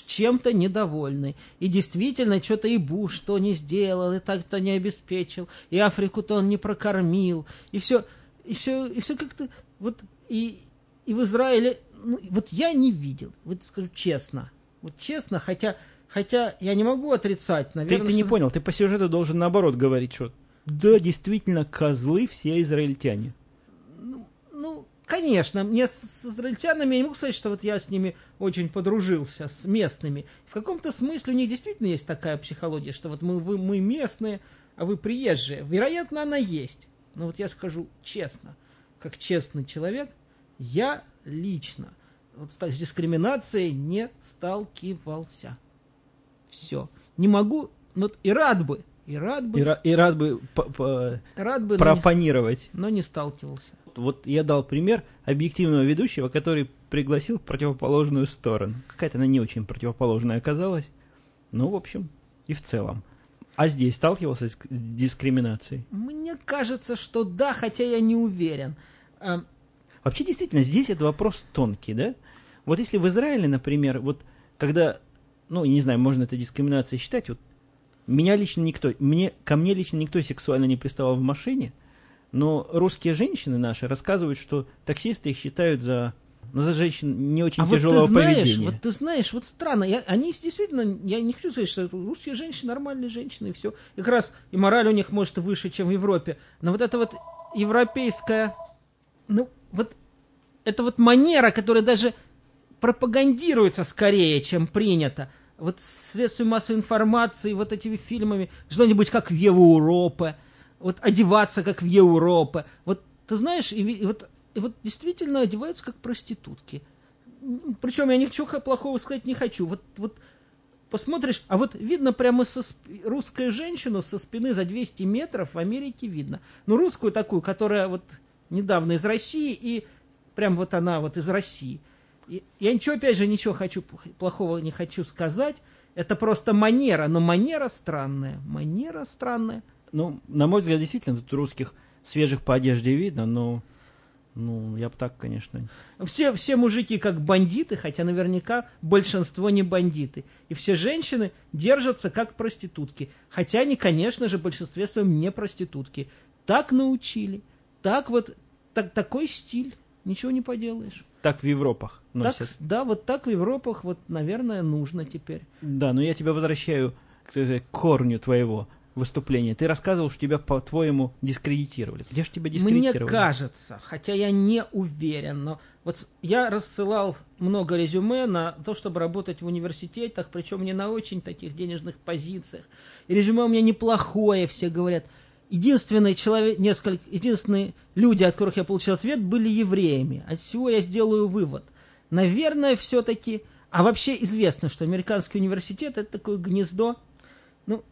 [SPEAKER 2] чем-то недовольный. И действительно, что-то и Буш что не сделал, и так-то не обеспечил, и Африку-то он не прокормил, и все, и все, и все как-то, вот, и, и в Израиле, ну, вот я не видел, вот скажу честно, вот честно, хотя, Хотя я не могу отрицать,
[SPEAKER 1] Ты,
[SPEAKER 2] наверное.
[SPEAKER 1] ты не
[SPEAKER 2] что-
[SPEAKER 1] понял, ты по сюжету должен наоборот говорить, что да, действительно, козлы все израильтяне.
[SPEAKER 2] Ну, конечно, мне с, израильтянами, я не могу сказать, что вот я с ними очень подружился, с местными. В каком-то смысле у них действительно есть такая психология, что вот мы, вы, мы местные, а вы приезжие. Вероятно, она есть. Но вот я скажу честно, как честный человек, я лично вот с, дискриминацией не сталкивался. Все. Не могу, вот и рад бы, и рад бы,
[SPEAKER 1] И, и рад бы по- по-
[SPEAKER 2] рад бы, но не,
[SPEAKER 1] пропонировать.
[SPEAKER 2] но не сталкивался.
[SPEAKER 1] Вот я дал пример объективного ведущего, который пригласил в противоположную сторону. Какая-то она не очень противоположная оказалась. Ну, в общем, и в целом. А здесь сталкивался с, дискриминацией?
[SPEAKER 2] Мне кажется, что да, хотя я не уверен. А,
[SPEAKER 1] Вообще, действительно, здесь это вопрос тонкий, да? Вот если в Израиле, например, вот когда, ну, не знаю, можно это дискриминацией считать, вот меня лично никто, мне, ко мне лично никто сексуально не приставал в машине, но русские женщины наши рассказывают, что таксисты их считают за, ну, за женщин не очень
[SPEAKER 2] а вот
[SPEAKER 1] тяжелого
[SPEAKER 2] ты знаешь,
[SPEAKER 1] поведения.
[SPEAKER 2] вот ты знаешь, вот странно, я, они действительно, я не хочу сказать, что русские женщины нормальные женщины и все. И как раз и мораль у них может выше, чем в Европе. Но вот это вот европейская, ну вот это вот манера, которая даже пропагандируется скорее, чем принято. Вот средствами массовой информации, вот этими фильмами, быть как в Европе, вот одеваться как в Европе. Вот ты знаешь, и, и вот, и вот действительно одеваются как проститутки. Причем я ничего плохого сказать не хочу. Вот, вот посмотришь, а вот видно прямо со сп- русскую женщину со спины за 200 метров в Америке видно. Ну, русскую такую, которая вот недавно из России, и прям вот она вот из России. И я ничего, опять же, ничего хочу, плохого не хочу сказать. Это просто манера, но манера странная. Манера странная.
[SPEAKER 1] Ну, на мой взгляд, действительно, тут русских свежих по одежде видно, но, ну, я бы так, конечно,
[SPEAKER 2] Все, все мужики как бандиты, хотя наверняка большинство не бандиты. И все женщины держатся как проститутки. Хотя они, конечно же, в большинстве своем не проститутки. Так научили. Так вот, так, такой стиль. Ничего не поделаешь.
[SPEAKER 1] так в Европах
[SPEAKER 2] Так,
[SPEAKER 1] носят.
[SPEAKER 2] да, вот так в Европах, вот, наверное, нужно теперь.
[SPEAKER 1] Да, но я тебя возвращаю к, э, к корню твоего выступления. Ты рассказывал, что тебя, по-твоему, дискредитировали. Где же тебя
[SPEAKER 2] Мне
[SPEAKER 1] дискредитировали?
[SPEAKER 2] кажется, хотя я не уверен, но вот я рассылал много резюме на то, чтобы работать в университетах, причем не на очень таких денежных позициях. И резюме у меня неплохое, все говорят. Единственный человек, несколько, единственные люди, от которых я получил ответ, были евреями. От всего я сделаю вывод. Наверное, все-таки... А вообще известно, что американский университет это такое гнездо, ну,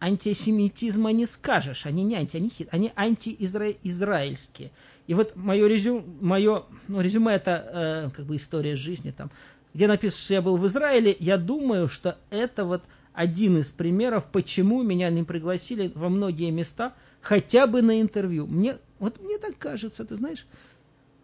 [SPEAKER 2] антисемитизма не скажешь. Они не анти, они, хит- они антиизраильские. И вот мое резюме, мое, ну, резюме это э, как бы история жизни там, где написано, что я был в Израиле, я думаю, что это вот один из примеров, почему меня не пригласили во многие места, хотя бы на интервью. Мне, вот мне так кажется, ты знаешь,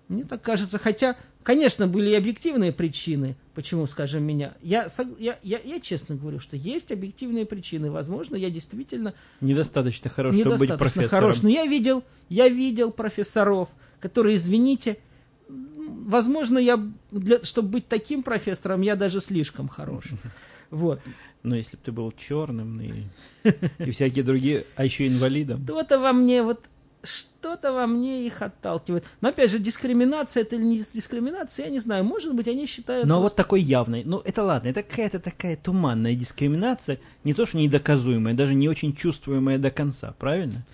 [SPEAKER 2] мне так кажется, хотя, конечно, были и объективные причины, почему, скажем, меня. Я, я, я, я честно говорю, что есть объективные причины. Возможно, я действительно
[SPEAKER 1] Недостаточно хорош, чтобы быть
[SPEAKER 2] недостаточно
[SPEAKER 1] профессором.
[SPEAKER 2] хорош. Но я видел, я видел профессоров, которые, извините, возможно, я, для, чтобы быть таким профессором, я даже слишком хорош. Вот.
[SPEAKER 1] Но если бы ты был черным и, и всякие другие, а еще инвалидом.
[SPEAKER 2] Что-то во мне вот что-то во мне их отталкивает. Но опять же, дискриминация это или не дискриминация, я не знаю. Может быть, они считают...
[SPEAKER 1] Но вот
[SPEAKER 2] просто-
[SPEAKER 1] такой явный, ну это ладно, это какая-то такая туманная дискриминация, не то что недоказуемая, даже не очень чувствуемая до конца, правильно?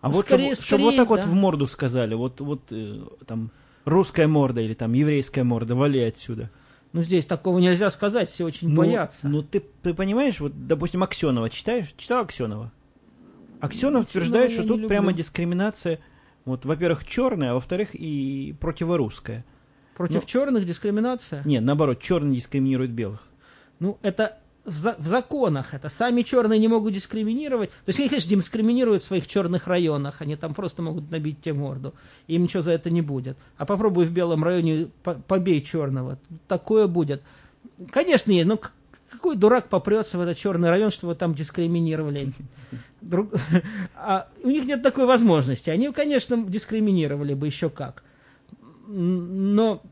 [SPEAKER 1] А
[SPEAKER 2] Ну,
[SPEAKER 1] вот
[SPEAKER 2] скорее-
[SPEAKER 1] чтобы, чтобы вот так
[SPEAKER 2] скорее,
[SPEAKER 1] вот
[SPEAKER 2] да.
[SPEAKER 1] в морду сказали, вот, вот э, там русская морда или там еврейская морда, вали отсюда.
[SPEAKER 2] Ну, здесь такого нельзя сказать, все очень
[SPEAKER 1] Ну,
[SPEAKER 2] боятся.
[SPEAKER 1] Ну ты, ты понимаешь, вот, допустим, Аксенова читаешь? Читал Аксенова? Аксенов утверждает,
[SPEAKER 2] я
[SPEAKER 1] что тут
[SPEAKER 2] люблю.
[SPEAKER 1] прямо дискриминация, вот, во-первых, черная, а во-вторых, и противорусская.
[SPEAKER 2] Против
[SPEAKER 1] ну-
[SPEAKER 2] черных дискриминация?
[SPEAKER 1] Нет, наоборот, черный дискриминирует белых.
[SPEAKER 2] Ну, это в, за- в законах. Это сами черные не могут дискриминировать. То есть, они, конечно, дискриминируют в своих черных районах. Они там просто могут набить тебе морду. Им ничего за это не будет. А попробуй в белом районе по- побей черного. Такое будет. Конечно, есть, но к- какой дурак попрется в этот черный район, что его там дискриминировали? Друг- А у них нет такой возможности. Они, конечно, дискриминировали бы еще как. Но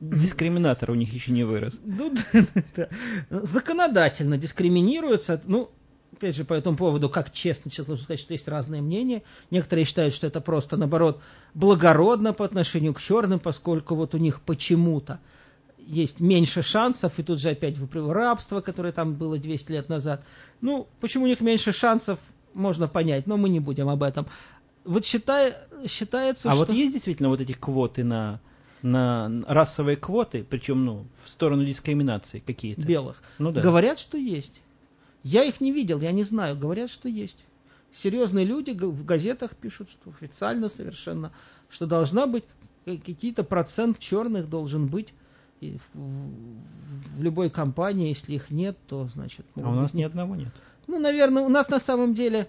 [SPEAKER 1] дискриминатор у них еще не вырос.
[SPEAKER 2] Ну, да, да. Законодательно дискриминируются. Ну, опять же, по этому поводу, как честно человек должен сказать, что есть разные мнения. Некоторые считают, что это просто, наоборот, благородно по отношению к черным, поскольку вот у них почему-то есть меньше шансов, и тут же опять выплыву рабство, которое там было 200 лет назад. Ну, почему у них меньше шансов, можно понять, но мы не будем об этом. Вот считай, считается,
[SPEAKER 1] а
[SPEAKER 2] что...
[SPEAKER 1] вот есть действительно вот эти квоты на, на расовые квоты, причем, ну, в сторону дискриминации какие-то?
[SPEAKER 2] Белых.
[SPEAKER 1] Ну да.
[SPEAKER 2] Говорят, что есть. Я их не видел, я не знаю. Говорят, что есть. Серьезные люди в газетах пишут, что официально совершенно, что должна быть какие-то процент черных должен быть и в, в любой компании, если их нет, то значит.
[SPEAKER 1] А у нас ни одного нет.
[SPEAKER 2] Ну, наверное, у нас на самом деле,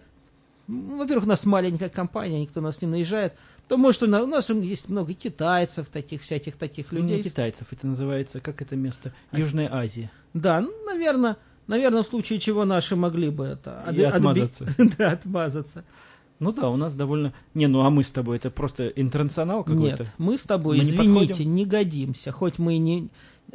[SPEAKER 2] ну, во-первых, у нас маленькая компания, никто нас не наезжает. То может, у нас, у нас есть много китайцев, таких всяких таких
[SPEAKER 1] Ну,
[SPEAKER 2] людей.
[SPEAKER 1] Не китайцев, это называется, как это место? Южная Азия.
[SPEAKER 2] Да, ну, наверное, наверное, в случае чего наши могли бы это
[SPEAKER 1] И отмазаться.
[SPEAKER 2] да, отмазаться.
[SPEAKER 1] Ну да, у нас довольно... Не, ну а мы с тобой, это просто интернационал какой-то?
[SPEAKER 2] Нет, мы с тобой,
[SPEAKER 1] Мы не
[SPEAKER 2] извините,
[SPEAKER 1] подходим?
[SPEAKER 2] не годимся, хоть мы и не...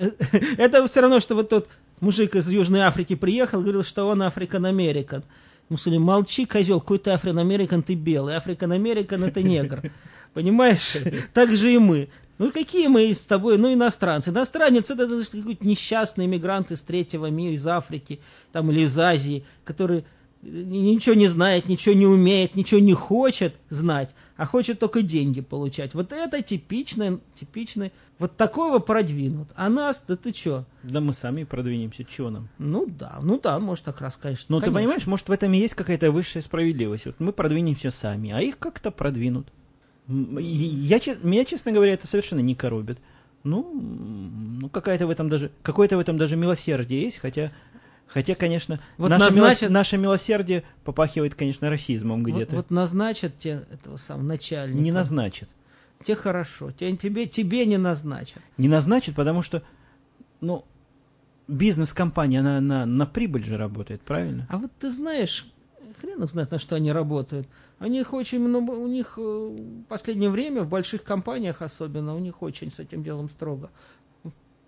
[SPEAKER 2] Это все равно, что вот тот мужик из Южной Африки приехал, говорил, что он African-American. Мусулим, молчи, козел, какой ты African-American, ты белый. African-American это негр. Понимаешь? Так же и мы. Ну какие мы с тобой, ну иностранцы. Иностранец это какой-то несчастный иммигрант из третьего мира, из Африки там, или из Азии, который ничего не знает, ничего не умеет, ничего не хочет знать, а хочет только деньги получать. Вот это типичный, типичный, вот такого продвинут. А нас, да ты чё?
[SPEAKER 1] Да мы сами продвинемся, чего нам?
[SPEAKER 2] Ну да, ну да, может так раз, конечно.
[SPEAKER 1] Ну, ты понимаешь, может, в этом и есть какая-то высшая справедливость. Вот мы продвинемся сами, а их как-то продвинут. Я, меня, честно говоря, это совершенно не коробит. Ну, ну какая-то в этом даже, какое-то в этом даже милосердие есть, хотя, хотя, конечно,
[SPEAKER 2] Вот
[SPEAKER 1] наше,
[SPEAKER 2] назначат-
[SPEAKER 1] милос- наше милосердие попахивает, конечно, расизмом
[SPEAKER 2] Вот,
[SPEAKER 1] где-то.
[SPEAKER 2] вот назначат те этого самого начальника.
[SPEAKER 1] Не назначит.
[SPEAKER 2] Те хорошо, те- тебе, тебе не назначат.
[SPEAKER 1] Не назначит, потому что, ну, бизнес-компания, она на, на прибыль же работает, правильно?
[SPEAKER 2] А вот ты знаешь, хрен их знает, на что они работают. У них очень много, у них э, в последнее время, в больших компаниях особенно, у них очень с этим делом строго.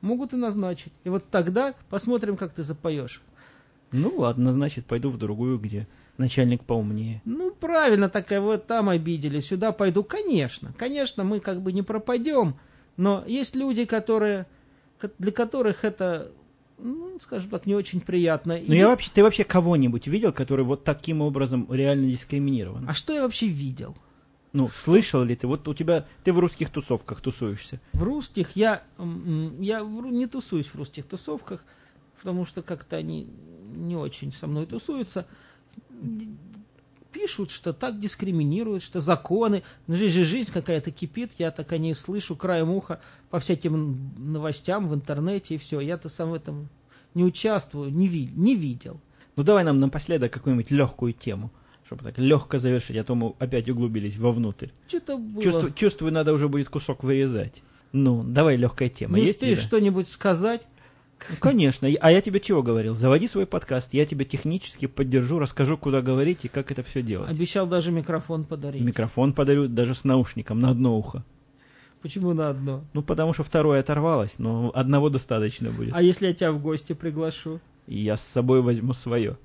[SPEAKER 2] Могут и назначить. И вот тогда посмотрим, как ты запоешь.
[SPEAKER 1] Ну, ладно, значит, пойду в другую, где начальник поумнее.
[SPEAKER 2] Ну, правильно, такая вот там обидели, сюда пойду. Конечно, конечно, мы как бы не пропадем, но есть люди, которые, ко- для которых это, ну, скажем так, не очень приятно.
[SPEAKER 1] Ну, я вообще, ты вообще кого-нибудь видел, который вот таким образом реально дискриминирован?
[SPEAKER 2] А что я вообще видел?
[SPEAKER 1] Ну, слышал ли ты? Вот у тебя, ты в русских тусовках тусуешься.
[SPEAKER 2] В русских я, я не тусуюсь в русских тусовках, потому что как-то они не очень со мной тусуются. Пишут, что так дискриминируют, что законы. Но здесь же жизнь какая-то кипит, я так о ней слышу краем уха по всяким новостям в интернете и все. Я-то сам в этом не участвую, не, ви- не видел.
[SPEAKER 1] Ну, давай нам напоследок какую-нибудь легкую тему, чтобы так легко завершить, а то мы опять углубились вовнутрь.
[SPEAKER 2] Что-то было.
[SPEAKER 1] Чувствую, чувствую, надо уже будет кусок вырезать. Ну, давай легкая тема.
[SPEAKER 2] не
[SPEAKER 1] Есть у
[SPEAKER 2] успеешь что-нибудь сказать?
[SPEAKER 1] Ну, Конечно. А я тебе чего говорил? Заводи свой подкаст, я тебя технически поддержу, расскажу, куда говорить и как это все делать.
[SPEAKER 2] Обещал даже микрофон подарить.
[SPEAKER 1] Микрофон подарю даже с наушником на одно ухо.
[SPEAKER 2] Почему на одно?
[SPEAKER 1] Ну, потому что второе оторвалось, но одного достаточно будет.
[SPEAKER 2] А если я тебя в гости приглашу?
[SPEAKER 1] И я с собой возьму свое.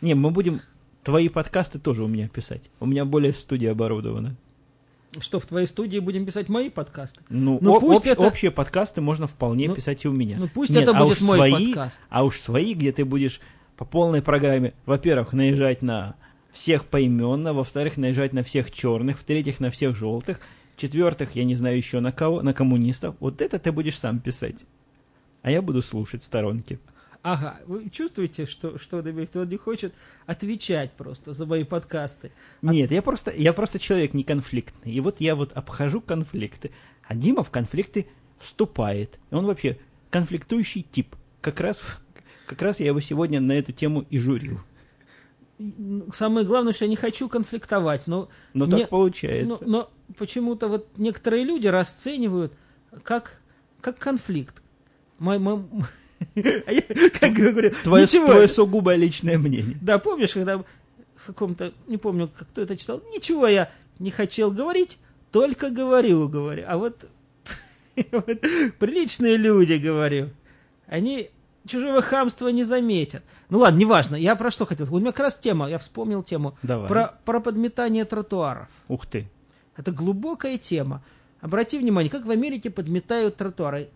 [SPEAKER 1] Не, мы будем твои подкасты тоже у меня писать. У меня более студия оборудована.
[SPEAKER 2] Что, в твоей студии будем писать мои подкасты?
[SPEAKER 1] Ну,
[SPEAKER 2] Ну,
[SPEAKER 1] о-
[SPEAKER 2] пусть
[SPEAKER 1] общ-
[SPEAKER 2] это-
[SPEAKER 1] общие подкасты можно вполне
[SPEAKER 2] Ну,
[SPEAKER 1] писать и у меня.
[SPEAKER 2] Ну пусть
[SPEAKER 1] Нет,
[SPEAKER 2] это
[SPEAKER 1] а
[SPEAKER 2] будет
[SPEAKER 1] уж
[SPEAKER 2] мой
[SPEAKER 1] свои,
[SPEAKER 2] подкаст.
[SPEAKER 1] А уж свои, где ты будешь по полной программе, во-первых, наезжать на всех поименно, во-вторых, наезжать на всех черных, в-третьих, на всех желтых, в-четвертых, я не знаю еще на кого, на коммунистов. Вот это ты будешь сам писать. А я буду слушать в сторонке.
[SPEAKER 2] Ага, вы чувствуете, что, что имеет? Он не хочет отвечать просто за мои подкасты.
[SPEAKER 1] Нет, я просто, я просто человек не конфликтный. И вот я вот обхожу конфликты. А Дима в конфликты вступает. И он вообще конфликтующий тип. Как раз, как раз я его сегодня на эту тему и журил.
[SPEAKER 2] Самое главное, что я не хочу конфликтовать, но,
[SPEAKER 1] Но
[SPEAKER 2] Не-
[SPEAKER 1] так получается.
[SPEAKER 2] но, но почему-то вот некоторые люди расценивают как, как конфликт. Мой, мой- А я, как говорю,
[SPEAKER 1] твое,
[SPEAKER 2] ничего.
[SPEAKER 1] твое сугубое личное мнение.
[SPEAKER 2] Да, помнишь, когда в каком-то, не помню, кто это читал, ничего я не хотел говорить, только говорю, говорю. А вот Вот Приличные люди, говорю. Они чужого хамства не заметят. Ну ладно, неважно. Я про что хотел. У меня как раз тема, я вспомнил тему.
[SPEAKER 1] Давай.
[SPEAKER 2] Про, про подметание тротуаров.
[SPEAKER 1] Ух ты.
[SPEAKER 2] Это глубокая тема. Обрати внимание, как в Америке подметают тротуары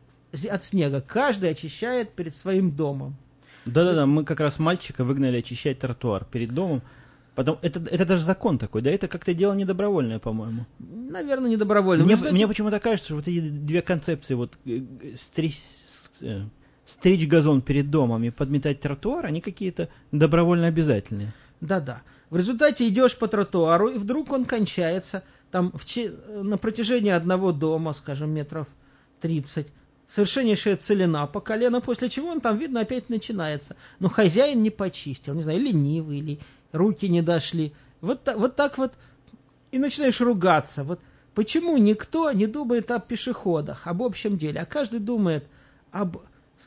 [SPEAKER 2] от снега. Каждый очищает перед своим домом.
[SPEAKER 1] Да-да-да, мы как раз мальчика выгнали очищать тротуар перед домом. Потом, это, это даже закон такой, да? Это как-то дело недобровольное, по-моему.
[SPEAKER 2] Наверное, не добровольно.
[SPEAKER 1] Мне,
[SPEAKER 2] знаете,
[SPEAKER 1] мне почему-то кажется, что вот эти две концепции, вот э, э, стричь, э, стричь газон перед домом и подметать тротуар, они какие-то добровольно обязательные.
[SPEAKER 2] Да-да. В результате идешь по тротуару, и вдруг он кончается там в на протяжении одного дома, скажем, метров 30. Совершеннейшая целина по колено, после чего он там, видно, опять начинается. Но хозяин не почистил, не знаю, ленивый или руки не дошли. Вот, та- вот так вот и начинаешь ругаться. Вот почему никто не думает о пешеходах, об общем деле, а каждый думает об...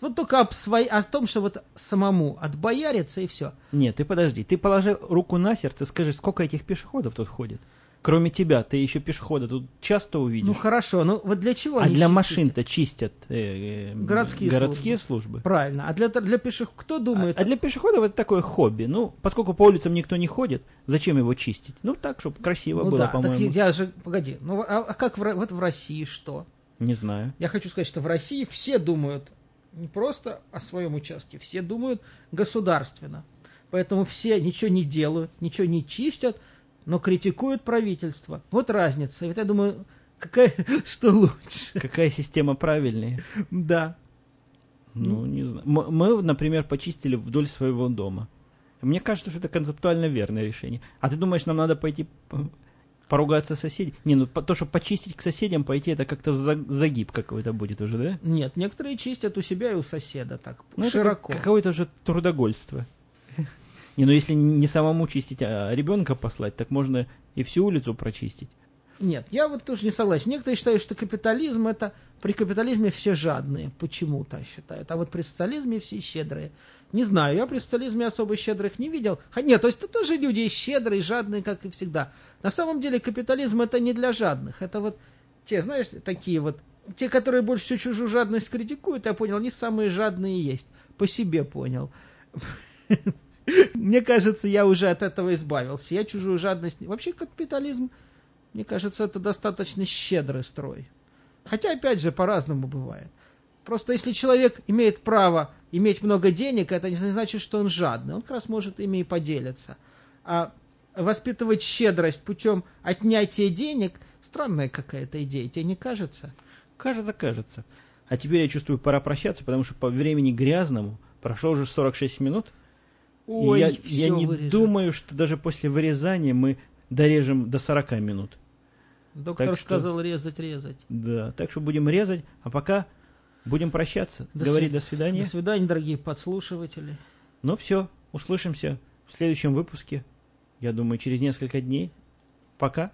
[SPEAKER 2] Вот только об своей, о том, что вот самому отбояриться и все.
[SPEAKER 1] Нет, ты подожди, ты положи руку на сердце, скажи, сколько этих пешеходов тут ходит? Кроме тебя, ты еще пешехода тут часто увидишь.
[SPEAKER 2] Ну хорошо, ну вот для чего
[SPEAKER 1] а для машин-то чистят э, э,
[SPEAKER 2] Городские
[SPEAKER 1] городские службы.
[SPEAKER 2] Правильно. А для, для пешеходов кто
[SPEAKER 1] А,
[SPEAKER 2] думает?
[SPEAKER 1] а для пешеходов это такое хобби. Ну, поскольку по улицам никто не ходит, зачем его чистить? Ну, так, чтобы красиво
[SPEAKER 2] ну
[SPEAKER 1] было,
[SPEAKER 2] да, так
[SPEAKER 1] по-моему.
[SPEAKER 2] я же, погоди, ну а, а как в, вот в России что?
[SPEAKER 1] Не знаю.
[SPEAKER 2] Я хочу сказать, что в России все думают не просто о своем участке, все думают государственно. Поэтому все ничего не делают, ничего не чистят, но критикуют правительство. Вот разница. Вот я думаю, какая, что лучше?
[SPEAKER 1] Какая система правильнее?
[SPEAKER 2] Да.
[SPEAKER 1] Ну, не знаю. Мы, например, почистили вдоль своего дома. Мне кажется, что это концептуально верное решение. А ты думаешь, нам надо пойти поругаться с соседями? Не, ну то, что почистить к соседям пойти, это как-то за- загиб какой-то будет уже, да?
[SPEAKER 2] Нет, некоторые чистят у себя и у соседа так
[SPEAKER 1] Ну,
[SPEAKER 2] широко.
[SPEAKER 1] как- какое-то уже трудогольство. Не, ну если не самому чистить, а ребенка послать, так можно и всю улицу прочистить.
[SPEAKER 2] Нет, я вот тоже не согласен. Некоторые считают, что капитализм это при капитализме все жадные, почему-то считают, а вот при социализме все щедрые. Не знаю, я при социализме особо щедрых не видел. Ха- Нет, то есть это тоже люди щедрые, жадные, как и всегда. На самом деле капитализм это не для жадных. Это вот те, знаешь, такие вот, те, которые больше всю чужую жадность критикуют, я понял, они самые жадные есть. По себе понял. Мне кажется, я уже от этого избавился. Я чужую жадность... Вообще капитализм, мне кажется, это достаточно щедрый строй. Хотя, опять же, по-разному бывает. Просто если человек имеет право иметь много денег, это не значит, что он жадный. Он как раз может ими и поделиться. А воспитывать щедрость путем отнятия денег – странная какая-то идея, тебе не кажется?
[SPEAKER 1] Кажется, кажется. А теперь я чувствую, пора прощаться, потому что по времени грязному прошло уже 46 минут. И я, я не
[SPEAKER 2] вырежет.
[SPEAKER 1] думаю, что даже после вырезания мы дорежем до 40 минут.
[SPEAKER 2] Доктор
[SPEAKER 1] так что-
[SPEAKER 2] сказал резать, резать.
[SPEAKER 1] Да, так что будем резать, а пока будем прощаться.
[SPEAKER 2] До
[SPEAKER 1] Говорить
[SPEAKER 2] сви-
[SPEAKER 1] до свидания.
[SPEAKER 2] До свидания, дорогие подслушиватели.
[SPEAKER 1] Ну все, услышимся в следующем выпуске. Я думаю, через несколько дней. Пока.